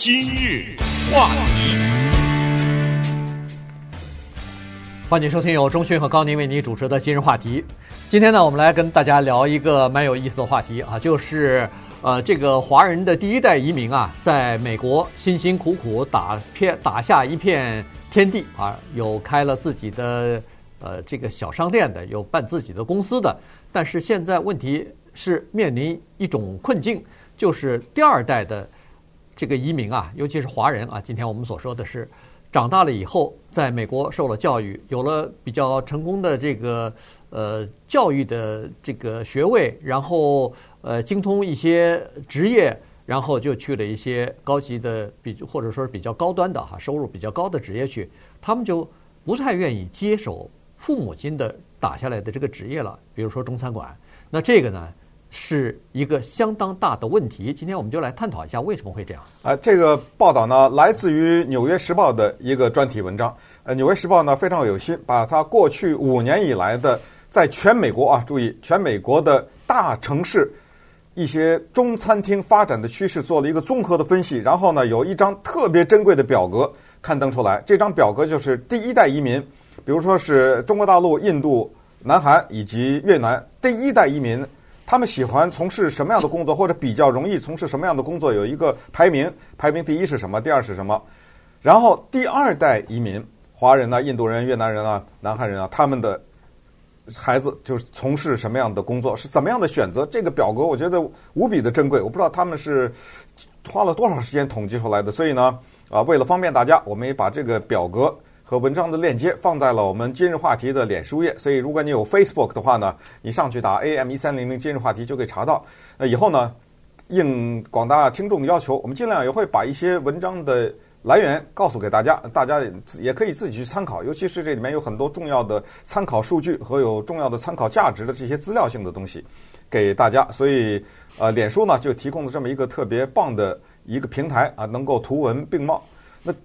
今日话题，欢迎收听由中讯和高宁为您主持的今日话题。今天呢，我们来跟大家聊一个蛮有意思的话题啊，就是呃，这个华人的第一代移民啊，在美国辛辛苦苦打片打下一片天地啊，有开了自己的呃这个小商店的，有办自己的公司的，但是现在问题是面临一种困境，就是第二代的。这个移民啊，尤其是华人啊，今天我们所说的是，长大了以后在美国受了教育，有了比较成功的这个呃教育的这个学位，然后呃精通一些职业，然后就去了一些高级的比或者说是比较高端的哈，收入比较高的职业去，他们就不太愿意接手父母亲的打下来的这个职业了，比如说中餐馆，那这个呢？是一个相当大的问题。今天我们就来探讨一下为什么会这样。呃，这个报道呢，来自于《纽约时报》的一个专题文章。呃，《纽约时报》呢非常有心，把它过去五年以来的在全美国啊，注意全美国的大城市一些中餐厅发展的趋势做了一个综合的分析。然后呢，有一张特别珍贵的表格刊登出来。这张表格就是第一代移民，比如说是中国大陆、印度、南韩以及越南第一代移民。他们喜欢从事什么样的工作，或者比较容易从事什么样的工作？有一个排名，排名第一是什么？第二是什么？然后第二代移民，华人啊、印度人、越南人啊、南韩人啊，他们的孩子就是从事什么样的工作？是怎么样的选择？这个表格我觉得无比的珍贵，我不知道他们是花了多少时间统计出来的。所以呢，啊，为了方便大家，我们也把这个表格。和文章的链接放在了我们今日话题的脸书页，所以如果你有 Facebook 的话呢，你上去打 AM 一三零零今日话题就可以查到。那以后呢，应广大听众的要求，我们尽量也会把一些文章的来源告诉给大家，大家也可以自己去参考，尤其是这里面有很多重要的参考数据和有重要的参考价值的这些资料性的东西给大家。所以，呃，脸书呢就提供了这么一个特别棒的一个平台啊，能够图文并茂。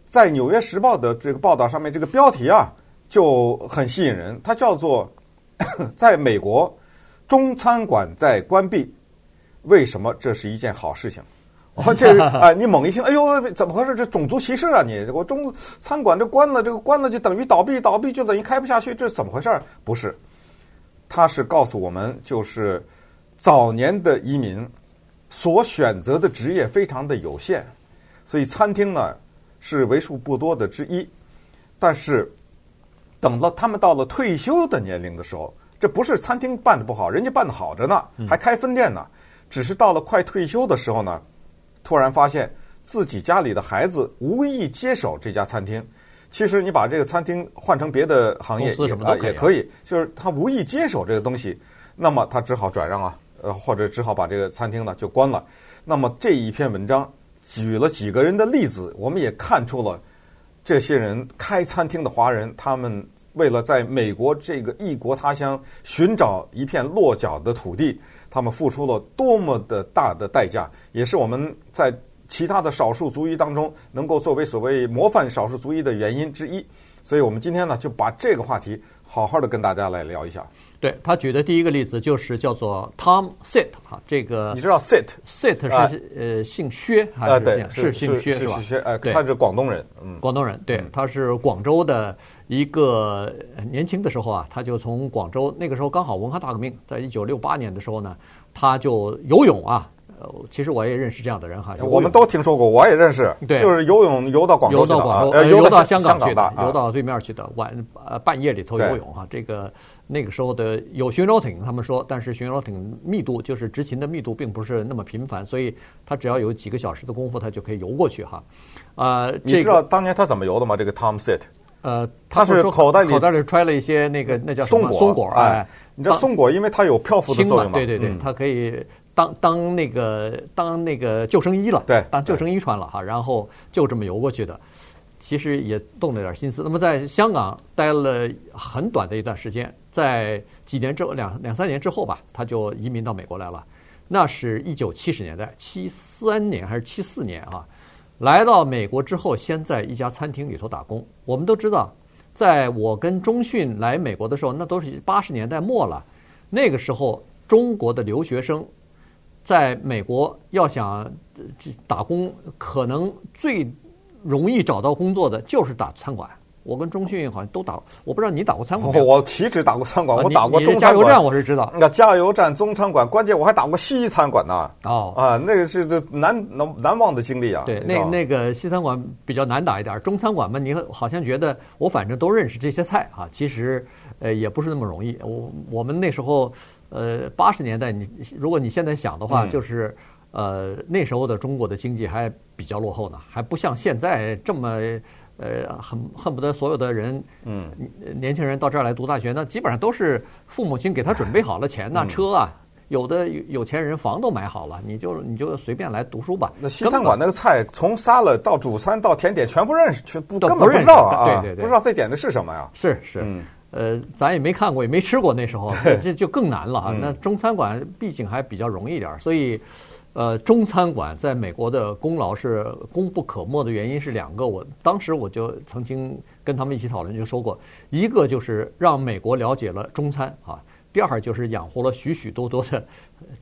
在《纽约时报》的这个报道上面，这个标题啊就很吸引人，它叫做“ 在美国中餐馆在关闭，为什么这是一件好事情？” 哦，这啊，你猛一听，哎呦，怎么回事？这种族歧视啊！你我中餐馆这关了，这个关了就等于倒闭，倒闭就等于开不下去，这怎么回事？不是，他是告诉我们，就是早年的移民所选择的职业非常的有限，所以餐厅呢。是为数不多的之一，但是等到他们到了退休的年龄的时候，这不是餐厅办得不好，人家办得好着呢，还开分店呢。只是到了快退休的时候呢，突然发现自己家里的孩子无意接手这家餐厅。其实你把这个餐厅换成别的行业啊也可以，就是他无意接手这个东西，那么他只好转让啊，呃或者只好把这个餐厅呢就关了。那么这一篇文章。举了几个人的例子，我们也看出了这些人开餐厅的华人，他们为了在美国这个异国他乡寻找一片落脚的土地，他们付出了多么的大的代价，也是我们在其他的少数族裔当中能够作为所谓模范少数族裔的原因之一。所以我们今天呢，就把这个话题好好的跟大家来聊一下。对，他举的第一个例子就是叫做 Tom Sit 哈，这个你知道 Sit Sit 是、啊、呃姓薛还是这样？是姓薛是吧？他是广东人，嗯，广东人，对，他是广州的一个年轻的时候啊，他就从广州那个时候刚好文化大革命，在一九六八年的时候呢，他就游泳啊。其实我也认识这样的人哈，我们都听说过，我也认识，对，就是游泳游到广州，游到广州，呃，游到香港去的，游到对面去的，晚呃半夜里头游泳哈，这个那个时候的有巡逻艇，他们说，但是巡逻艇密度就是执勤的密度并不是那么频繁，所以他只要有几个小时的功夫，他就可以游过去哈。啊，你知道当年他怎么游的吗？这个 Tom Sit，呃，他是口袋里口袋里揣了一些那个那叫松果，松果哎，你知道松果，因为它有漂浮的作用嘛，对对对，它可以。当当那个当那个救生衣了，对，当救生衣穿了哈，然后就这么游过去的，其实也动了点心思。那么在香港待了很短的一段时间，在几年之后，两两三年之后吧，他就移民到美国来了。那是一九七十年代，七三年还是七四年啊？来到美国之后，先在一家餐厅里头打工。我们都知道，在我跟中讯来美国的时候，那都是八十年代末了。那个时候，中国的留学生。在美国要想打工，可能最容易找到工作的就是打餐馆。我跟中讯好像都打，我不知道你打过餐馆。我岂止打过餐馆，啊、我打过中餐馆。加油站我是知道。那加油站、中餐馆，关键我还打过西餐馆呢。哦，啊，那个是难难难忘的经历啊。对，那那个西餐馆比较难打一点，中餐馆嘛，你好像觉得我反正都认识这些菜啊，其实呃也不是那么容易。我我们那时候呃八十年代，你如果你现在想的话，嗯、就是呃那时候的中国的经济还比较落后呢，还不像现在这么。呃，很恨不得所有的人，嗯，年轻人到这儿来读大学，那基本上都是父母亲给他准备好了钱呐、车啊，有的有钱人房都买好了，你就你就随便来读书吧。那西餐馆那个菜，从沙拉到主餐到甜点，全不认识，全不根本不知道啊，对对对，不知道这点的是什么呀？是是，呃，咱也没看过，也没吃过，那时候 这就更难了哈。那中餐馆毕竟还比较容易一点，所以。呃，中餐馆在美国的功劳是功不可没的原因是两个，我当时我就曾经跟他们一起讨论，就说过，一个就是让美国了解了中餐啊，第二就是养活了许许多多的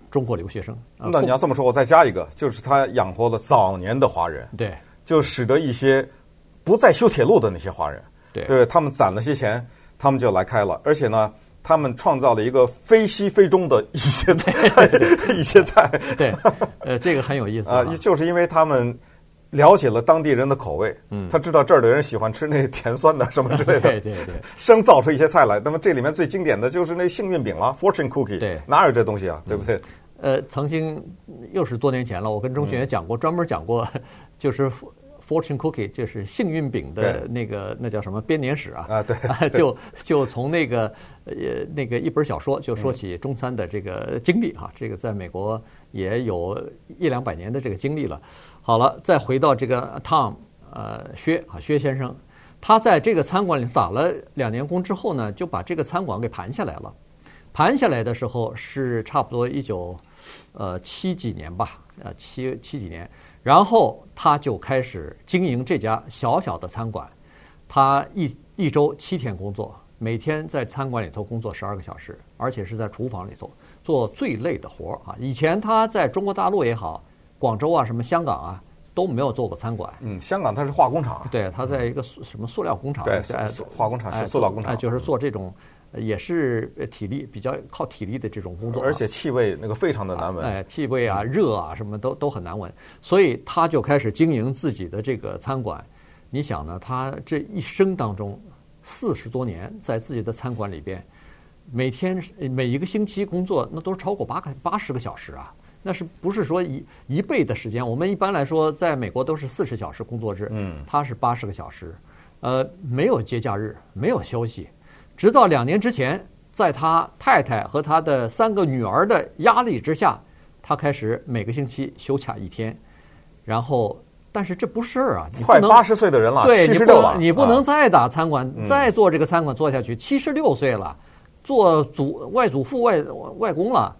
中国留学生。那你要这么说，我再加一个，就是他养活了早年的华人，对，就使得一些不再修铁路的那些华人，对，对他们攒了些钱，他们就来开了，而且呢。他们创造了一个非西非中的一些菜，一些菜。对，呃，这个很有意思啊，就是因为他们了解了当地人的口味，嗯，他知道这儿的人喜欢吃那甜酸的什么之类的，对对对，生造出一些菜来。那么这里面最经典的就是那幸运饼了，Fortune Cookie，对，哪有这东西啊，对不对？呃，曾经又是多年前了，我跟中学讲过，专门讲过，就是。Fortune cookie 就是幸运饼的那个，那叫什么编年史啊？啊，对，就就从那个呃那个一本小说就说起中餐的这个经历哈，这个在美国也有一两百年的这个经历了。好了，再回到这个 Tom 呃薛啊薛先生，他在这个餐馆里打了两年工之后呢，就把这个餐馆给盘下来了。盘下来的时候是差不多一九呃七几年吧，呃七七几年。然后他就开始经营这家小小的餐馆，他一一周七天工作，每天在餐馆里头工作十二个小时，而且是在厨房里头做最累的活儿啊！以前他在中国大陆也好，广州啊、什么香港啊都没有做过餐馆。嗯，香港他是化工厂，对，他在一个塑什么塑料工厂，对，化工厂是塑料工厂，就是做这种。也是体力比较靠体力的这种工作，而且气味那个非常的难闻。哎，气味啊、热啊，什么都都很难闻。所以他就开始经营自己的这个餐馆。你想呢？他这一生当中四十多年在自己的餐馆里边，每天每一个星期工作那都是超过八个八十个小时啊！那是不是说一一倍的时间？我们一般来说在美国都是四十小时工作制，嗯，他是八十个小时，呃，没有节假日，没有休息。直到两年之前，在他太太和他的三个女儿的压力之下，他开始每个星期休假一天。然后，但是这不是事儿啊！你快八十岁的人了，对，七十六了，你不能，你不能再打餐馆，啊、再做这个餐馆做下去。七十六岁了，做祖外祖父外外公了，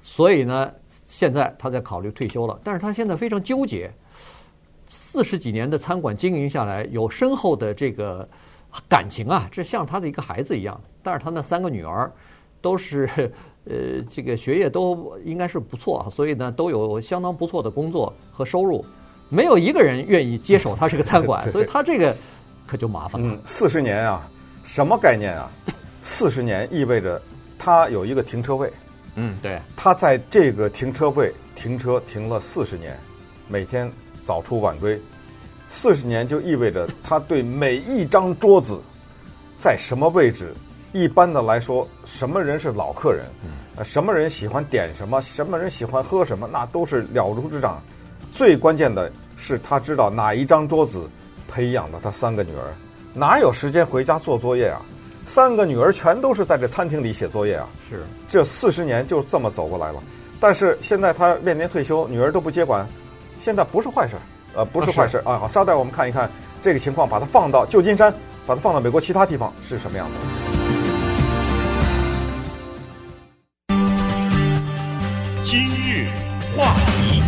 所以呢，现在他在考虑退休了。但是他现在非常纠结，四十几年的餐馆经营下来，有深厚的这个。感情啊，这像他的一个孩子一样。但是他那三个女儿都是 呃，这个学业都应该是不错啊，所以呢都有相当不错的工作和收入，没有一个人愿意接手他这个餐馆，所以他这个可就麻烦了。嗯，四十年啊，什么概念啊？四十年意味着他有一个停车位。嗯，对。他在这个停车位停车停了四十年，每天早出晚归。四十年就意味着他对每一张桌子，在什么位置，一般的来说，什么人是老客人，呃，什么人喜欢点什么，什么人喜欢喝什么，那都是了如指掌。最关键的是，他知道哪一张桌子培养了他三个女儿，哪有时间回家做作业啊？三个女儿全都是在这餐厅里写作业啊。是，这四十年就这么走过来了。但是现在他面临退休，女儿都不接管，现在不是坏事。呃，不是坏事啊！好，稍待，我们看一看这个情况，把它放到旧金山，把它放到美国其他地方是什么样的。今日话题，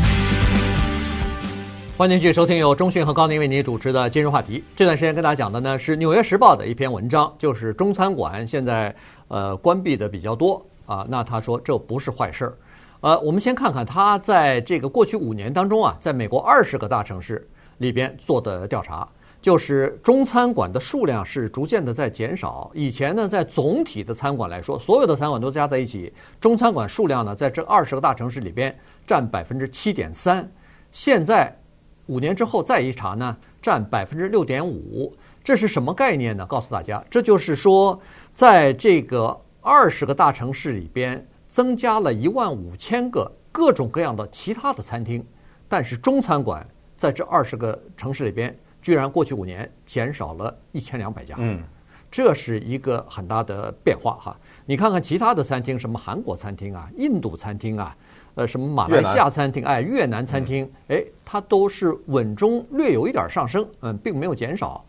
欢迎继续收听由中讯和高宁为您主持的《今日话题》。这段时间跟大家讲的呢是《纽约时报》的一篇文章，就是中餐馆现在呃关闭的比较多啊。那他说这不是坏事儿。呃，我们先看看他在这个过去五年当中啊，在美国二十个大城市里边做的调查，就是中餐馆的数量是逐渐的在减少。以前呢，在总体的餐馆来说，所有的餐馆都加在一起，中餐馆数量呢，在这二十个大城市里边占百分之七点三。现在五年之后再一查呢，占百分之六点五。这是什么概念呢？告诉大家，这就是说，在这个二十个大城市里边。增加了一万五千个各种各样的其他的餐厅，但是中餐馆在这二十个城市里边，居然过去五年减少了一千两百家。嗯，这是一个很大的变化哈。你看看其他的餐厅，什么韩国餐厅啊、印度餐厅啊、呃什么马来西亚餐厅、哎越南餐厅，哎，它都是稳中略有一点上升，嗯，并没有减少。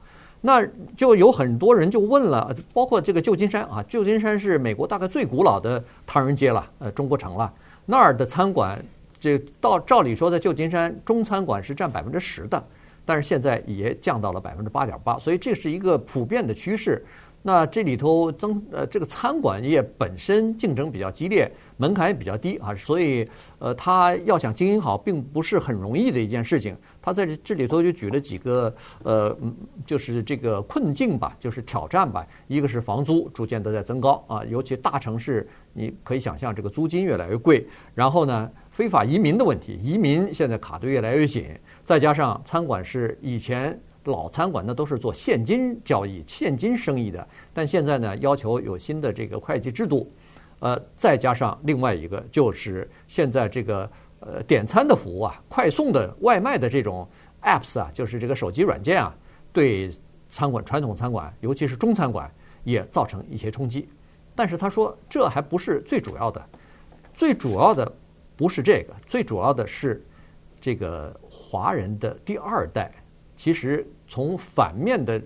那就有很多人就问了，包括这个旧金山啊，旧金山是美国大概最古老的唐人街了，呃，中国城了。那儿的餐馆，这到照理说，在旧金山中餐馆是占百分之十的，但是现在也降到了百分之八点八，所以这是一个普遍的趋势。那这里头增呃，这个餐馆业本身竞争比较激烈，门槛也比较低啊，所以呃，他要想经营好，并不是很容易的一件事情。他在这里头就举了几个呃，就是这个困境吧，就是挑战吧。一个是房租逐渐的在增高啊，尤其大城市，你可以想象这个租金越来越贵。然后呢，非法移民的问题，移民现在卡得越来越紧，再加上餐馆是以前。老餐馆那都是做现金交易、现金生意的，但现在呢要求有新的这个会计制度，呃，再加上另外一个就是现在这个呃点餐的服务啊、快送的外卖的这种 apps 啊，就是这个手机软件啊，对餐馆传统餐馆，尤其是中餐馆也造成一些冲击。但是他说这还不是最主要的，最主要的不是这个，最主要的是这个华人的第二代，其实。从反面的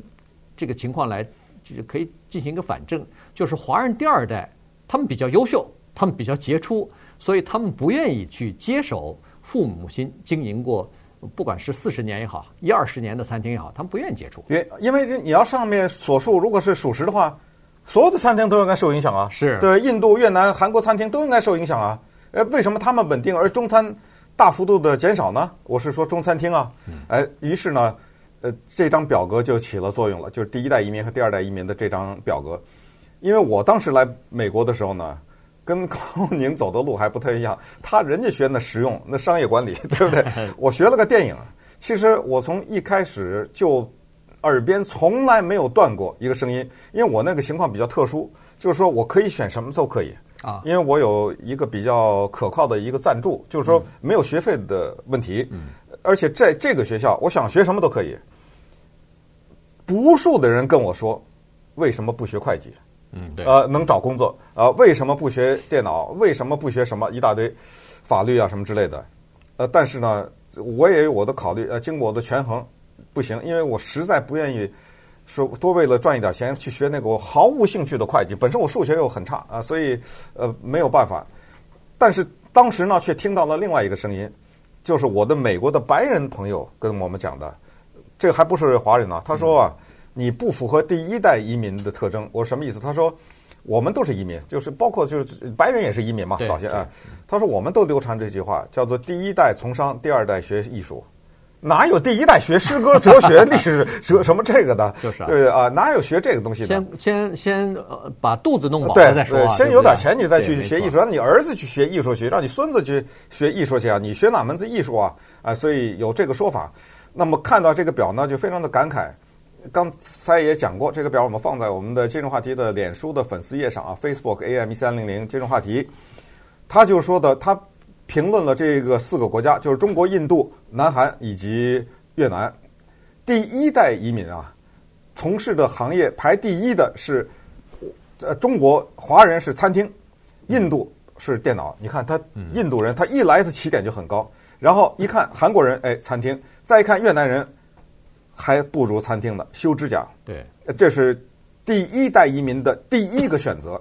这个情况来，就是可以进行一个反证，就是华人第二代他们比较优秀，他们比较杰出，所以他们不愿意去接手父母亲经营过，不管是四十年也好，一二十年的餐厅也好，他们不愿意接触。因因为你要上面所述，如果是属实的话，所有的餐厅都应该受影响啊。是对印度、越南、韩国餐厅都应该受影响啊。呃，为什么他们稳定而中餐大幅度的减少呢？我是说中餐厅啊。哎，于是呢。呃，这张表格就起了作用了，就是第一代移民和第二代移民的这张表格。因为我当时来美国的时候呢，跟高宁走的路还不太一样。他人家学那实用，那商业管理，对不对？我学了个电影。其实我从一开始就耳边从来没有断过一个声音，因为我那个情况比较特殊，就是说我可以选什么都可以啊，因为我有一个比较可靠的一个赞助，就是说没有学费的问题。嗯。而且在这个学校，我想学什么都可以。无数的人跟我说，为什么不学会计？嗯，对。呃，能找工作啊？呃，为什么不学电脑？为什么不学什么一大堆法律啊什么之类的？呃，但是呢，我也有我的考虑。呃，经过我的权衡，不行，因为我实在不愿意说多为了赚一点钱去学那个我毫无兴趣的会计。本身我数学又很差啊，所以呃没有办法。但是当时呢，却听到了另外一个声音，就是我的美国的白人朋友跟我们讲的。这个还不是华人呢，他说啊，你不符合第一代移民的特征。我什么意思？他说，我们都是移民，就是包括就是白人也是移民嘛，早先啊。他说我们都流传这句话，叫做第一代从商，第二代学艺术。哪有第一代学诗歌、哲学、历史、哲什么这个的？就是对啊，哪有学这个东西的？先先先把肚子弄饱了再说。先有点钱你再去学艺术，让你儿子去学艺术去，让你孙子去学艺术去啊！你学哪门子艺术啊？啊，所以有这个说法。那么看到这个表呢，就非常的感慨。刚才也讲过，这个表我们放在我们的金融话题的脸书的粉丝页上啊，Facebook AM 一三零零金融话题。他就说的，他评论了这个四个国家，就是中国、印度、南韩以及越南。第一代移民啊，从事的行业排第一的是呃中国华人是餐厅，印度是电脑。你看他印度人，他一来他起点就很高。然后一看韩国人，哎，餐厅；再一看越南人，还不如餐厅的修指甲。对，这是第一代移民的第一个选择。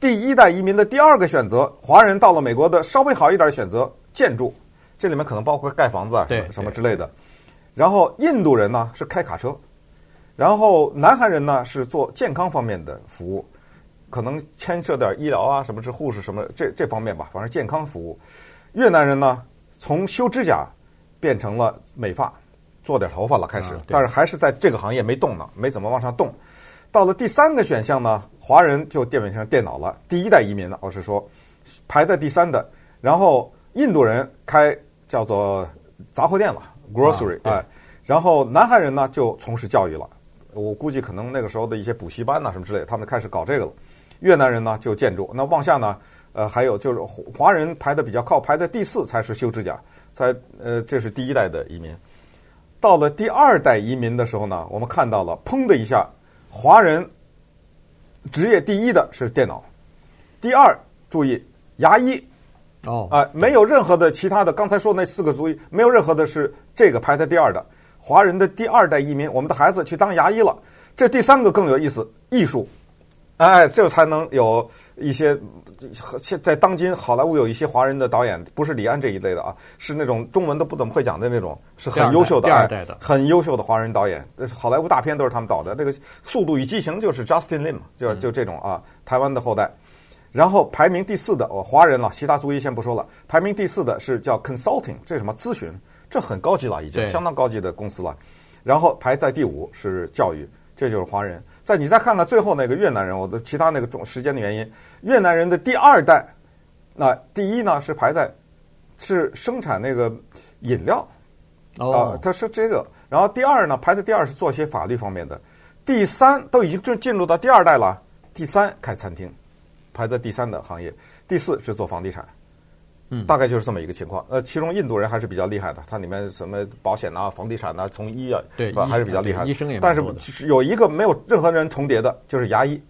第一代移民的第二个选择，华人到了美国的稍微好一点的选择，建筑，这里面可能包括盖房子啊，什么什么之类的。然后印度人呢是开卡车，然后南韩人呢是做健康方面的服务，可能牵涉点医疗啊，什么是护士什么这这方面吧，反正健康服务。越南人呢，从修指甲变成了美发，做点头发了开始，但是还是在这个行业没动呢，没怎么往上动。到了第三个选项呢，华人就变成电脑了，第一代移民呢，我是说排在第三的。然后印度人开叫做杂货店了，grocery，哎，然后南韩人呢就从事教育了。我估计可能那个时候的一些补习班呐什么之类的，他们开始搞这个了。越南人呢就建筑，那往下呢，呃，还有就是华人排的比较靠，排在第四才是修指甲，才呃，这是第一代的移民。到了第二代移民的时候呢，我们看到了，砰的一下，华人职业第一的是电脑，第二注意牙医，哦，啊，没有任何的其他的，刚才说那四个族裔没有任何的是这个排在第二的。华人的第二代移民，我们的孩子去当牙医了。这第三个更有意思，艺术，哎，这才能有一些现在当今好莱坞有一些华人的导演，不是李安这一类的啊，是那种中文都不怎么会讲的那种，是很优秀的，第二代的，很优秀的华人导演。好莱坞大片都是他们导的。那个《速度与激情》就是 Justin Lin，嘛就就这种啊，台湾的后代。然后排名第四的，哦，华人了，其他族裔先不说了。排名第四的是叫 Consulting，这是什么咨询？这很高级了，已经相当高级的公司了。然后排在第五是教育，这就是华人。再你再看看最后那个越南人，我的其他那个种时间的原因，越南人的第二代，那第一呢是排在是生产那个饮料，啊，他是这个。然后第二呢排在第二是做些法律方面的，第三都已经进进入到第二代了，第三开餐厅，排在第三的行业，第四是做房地产。嗯，大概就是这么一个情况。呃，其中印度人还是比较厉害的，它里面什么保险啊、房地产啊、从医啊，对，还是比较厉害的。医生也，但是有一个没有任何人重叠的，就是牙医，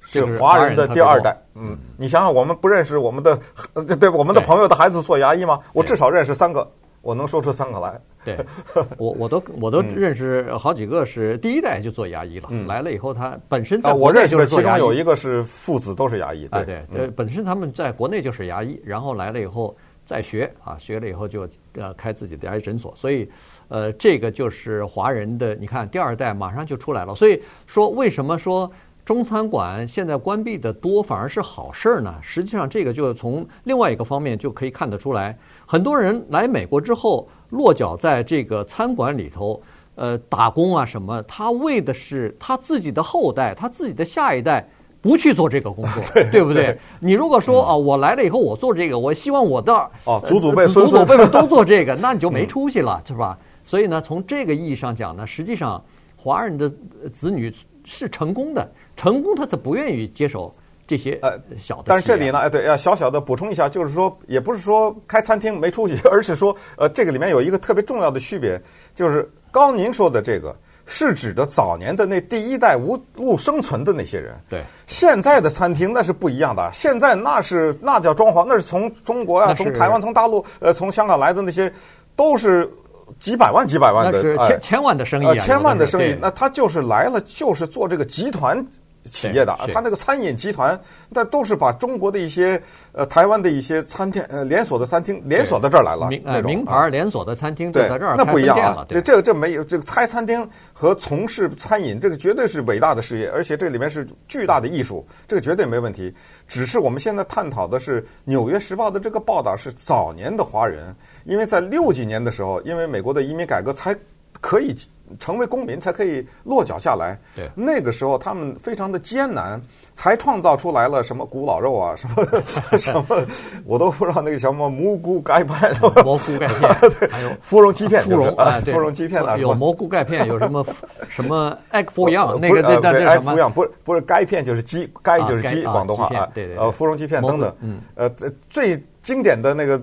是华人的第二代。嗯，你想想，我们不认识我们的 对我们的朋友的孩子做牙医吗？我至少认识三个。我能说出三个来，对，我我都我都认识好几个是第一代就做牙医了，来了以后他本身在国内就是做牙医，其中有一个是父子都是牙医，对。对，呃，本身他们在国内就是牙医，然后来了以后再学啊，学了以后就呃开自己的牙医诊所，所以呃这个就是华人的，你看第二代马上就出来了，所以说为什么说中餐馆现在关闭的多反而是好事儿呢？实际上这个就从另外一个方面就可以看得出来。很多人来美国之后落脚在这个餐馆里头，呃，打工啊什么，他为的是他自己的后代，他自己的下一代不去做这个工作，对，不对？对，你如果说啊，我来了以后我做这个，我希望我的哦祖祖辈祖祖辈辈都做这个，那你就没出息了，是吧？所以呢，从这个意义上讲呢，实际上华人的子女是成功的，成功他才不愿意接手。这些呃小的，但是这里呢，哎对，要小小的补充一下，就是说，也不是说开餐厅没出息，而是说，呃，这个里面有一个特别重要的区别，就是刚您说的这个是指的早年的那第一代无物生存的那些人。对，现在的餐厅那是不一样的，现在那是那叫装潢，那是从中国啊，从台湾、从大陆、呃，从香港来的那些，都是几百万、几百万的，是千千万的生意，啊，千万的生意，那他就是来了，就是做这个集团。企业的，他那个餐饮集团，那都是把中国的一些呃台湾的一些餐厅呃连锁的餐厅连锁到这儿来了，名呃名牌连锁的餐厅对在这儿那不一样啊，这这个这没有这个开餐厅和从事餐饮这个绝对是伟大的事业，而且这里面是巨大的艺术，这个绝对没问题。只是我们现在探讨的是《纽约时报》的这个报道是早年的华人，因为在六几年的时候，因为美国的移民改革才可以。成为公民才可以落脚下来。对，那个时候他们非常的艰难，才创造出来了什么古老肉啊，什么什么，我都不知道那个什么 蘑菇盖片，蘑菇盖片，还有芙蓉鸡片，芙蓉啊，芙蓉鸡片啊，有蘑菇钙片，有什么 什么 egg foo young，那个那什么？不是不是盖片就是鸡，盖就是鸡，广东话啊，对对，呃，芙蓉鸡片等等，嗯，呃，最经典的那个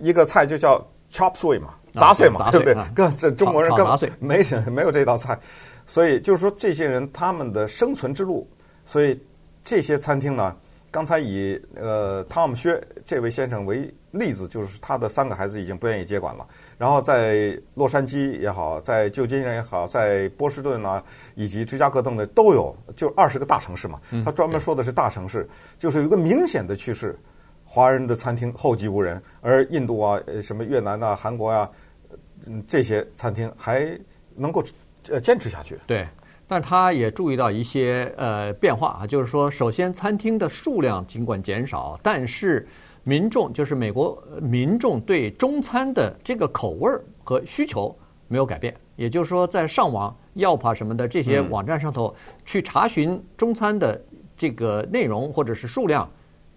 一个菜就叫 chop suey 嘛。杂碎嘛，对不对？跟这中国人根本没没有这道菜，所以就是说这些人他们的生存之路，所以这些餐厅呢，刚才以呃汤姆薛这位先生为例子，就是他的三个孩子已经不愿意接管了。然后在洛杉矶也好，在旧金山也好，在波士顿啊以及芝加哥等等都有，就二十个大城市嘛。他专门说的是大城市，就是有一个明显的趋势，华人的餐厅后继无人，而印度啊、什么越南啊、韩国呀。嗯，这些餐厅还能够呃坚持下去。对，但是他也注意到一些呃变化啊，就是说，首先餐厅的数量尽管减少，但是民众就是美国民众对中餐的这个口味儿和需求没有改变。也就是说，在上网、Yelp 什么的这些网站上头去查询中餐的这个内容或者是数量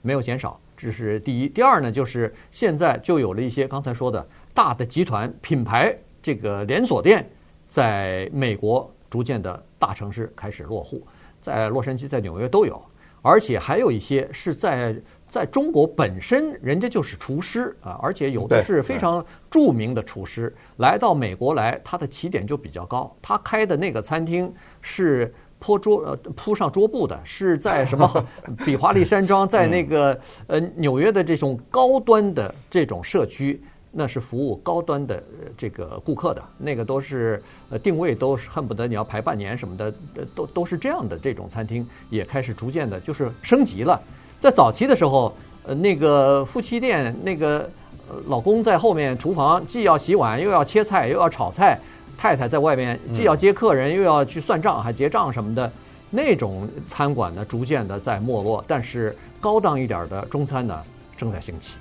没有减少，这是第一。第二呢，就是现在就有了一些刚才说的大的集团品牌这个连锁店在美国逐渐的大城市开始落户，在洛杉矶、在纽约都有，而且还有一些是在。在中国本身，人家就是厨师啊，而且有的是非常著名的厨师。来到美国来，他的起点就比较高。他开的那个餐厅是铺桌呃铺上桌布的，是在什么 比华利山庄，在那个呃纽约的这种高端的这种社区，那是服务高端的这个顾客的。那个都是呃定位都是恨不得你要排半年什么的，都都是这样的。这种餐厅也开始逐渐的就是升级了。在早期的时候，呃，那个夫妻店，那个老公在后面厨房，既要洗碗，又要切菜，又要炒菜；太太在外面，既要接客人，又要去算账，还结账什么的。那种餐馆呢，逐渐的在没落，但是高档一点的中餐呢，正在兴起。